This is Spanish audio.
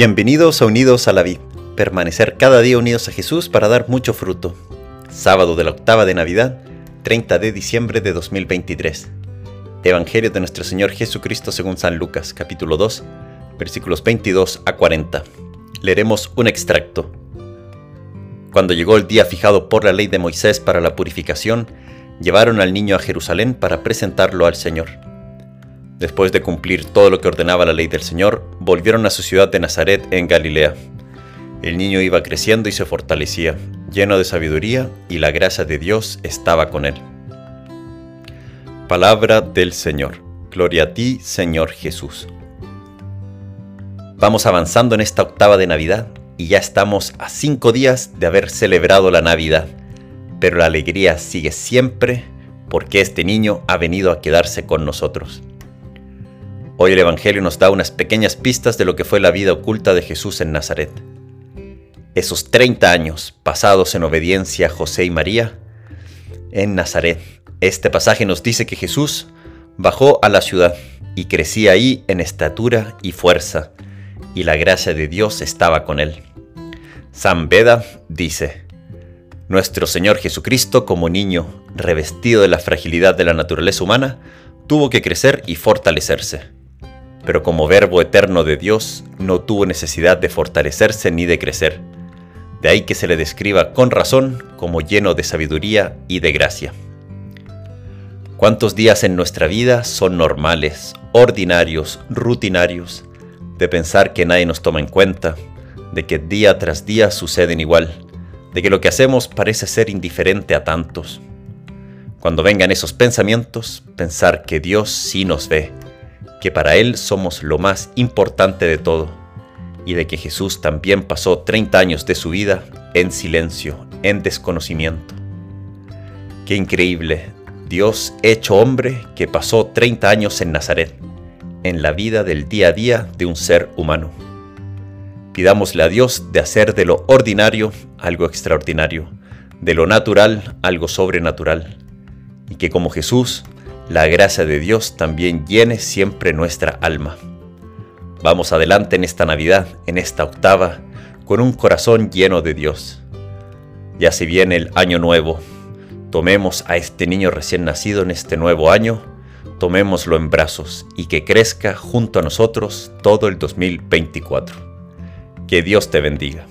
Bienvenidos a Unidos a la Vid, permanecer cada día unidos a Jesús para dar mucho fruto. Sábado de la octava de Navidad, 30 de diciembre de 2023. Evangelio de nuestro Señor Jesucristo según San Lucas, capítulo 2, versículos 22 a 40. Leeremos un extracto. Cuando llegó el día fijado por la ley de Moisés para la purificación, llevaron al niño a Jerusalén para presentarlo al Señor. Después de cumplir todo lo que ordenaba la ley del Señor, volvieron a su ciudad de Nazaret en Galilea. El niño iba creciendo y se fortalecía, lleno de sabiduría, y la gracia de Dios estaba con él. Palabra del Señor. Gloria a ti, Señor Jesús. Vamos avanzando en esta octava de Navidad y ya estamos a cinco días de haber celebrado la Navidad. Pero la alegría sigue siempre porque este niño ha venido a quedarse con nosotros. Hoy el Evangelio nos da unas pequeñas pistas de lo que fue la vida oculta de Jesús en Nazaret. Esos 30 años pasados en obediencia a José y María en Nazaret. Este pasaje nos dice que Jesús bajó a la ciudad y crecía ahí en estatura y fuerza, y la gracia de Dios estaba con él. San Beda dice, Nuestro Señor Jesucristo como niño, revestido de la fragilidad de la naturaleza humana, tuvo que crecer y fortalecerse pero como verbo eterno de Dios no tuvo necesidad de fortalecerse ni de crecer. De ahí que se le describa con razón como lleno de sabiduría y de gracia. ¿Cuántos días en nuestra vida son normales, ordinarios, rutinarios, de pensar que nadie nos toma en cuenta, de que día tras día suceden igual, de que lo que hacemos parece ser indiferente a tantos? Cuando vengan esos pensamientos, pensar que Dios sí nos ve, que para Él somos lo más importante de todo, y de que Jesús también pasó 30 años de su vida en silencio, en desconocimiento. Qué increíble, Dios hecho hombre que pasó 30 años en Nazaret, en la vida del día a día de un ser humano. Pidámosle a Dios de hacer de lo ordinario algo extraordinario, de lo natural algo sobrenatural, y que como Jesús la gracia de Dios también llene siempre nuestra alma. Vamos adelante en esta Navidad, en esta octava, con un corazón lleno de Dios. Ya se viene el año nuevo, tomemos a este niño recién nacido en este nuevo año, tomémoslo en brazos y que crezca junto a nosotros todo el 2024. Que Dios te bendiga.